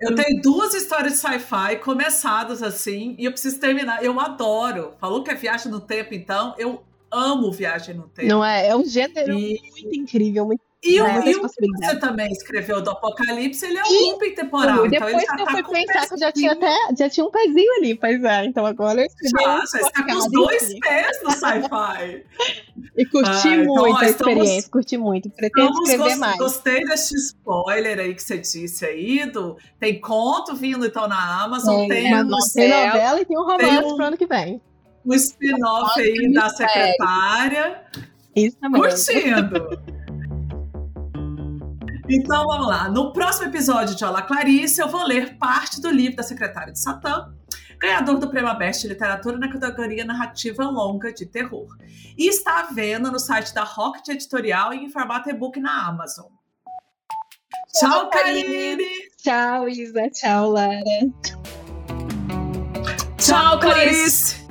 Eu tenho duas histórias de sci-fi começadas assim, e eu preciso terminar. Eu adoro. Falou que é viagem no tempo, então eu amo viagem no tempo. Não é? É um gênero e... muito incrível, muito e, o, e o que você também escreveu do Apocalipse, ele é um looping temporal. Então depois então que eu tá fui pensar que eu já tinha até já tinha um pezinho ali, pois é. Então agora eu escrevi. Já, já está com os dois pés no sci-fi. e curti ah, muito então, a experiência, estamos, curti muito. Pretendo escrever gost, mais. Gostei desse spoiler aí que você disse aí. Do, tem conto vindo então na Amazon, é, tem, uma tem novela e tem um romance um, pro ano que vem. Um spin-off aí da secretária. Isso também. Curtindo. Então vamos lá. No próximo episódio de Olá Clarice, eu vou ler parte do livro da secretária de Satã, ganhador do Prêmio Best de Literatura na categoria Narrativa Longa de Terror. E está à venda no site da Rocket Editorial e em formato e-book na Amazon. Tchau, Karine! Tchau, Isa. Tchau, Lara. Tchau, Clarice!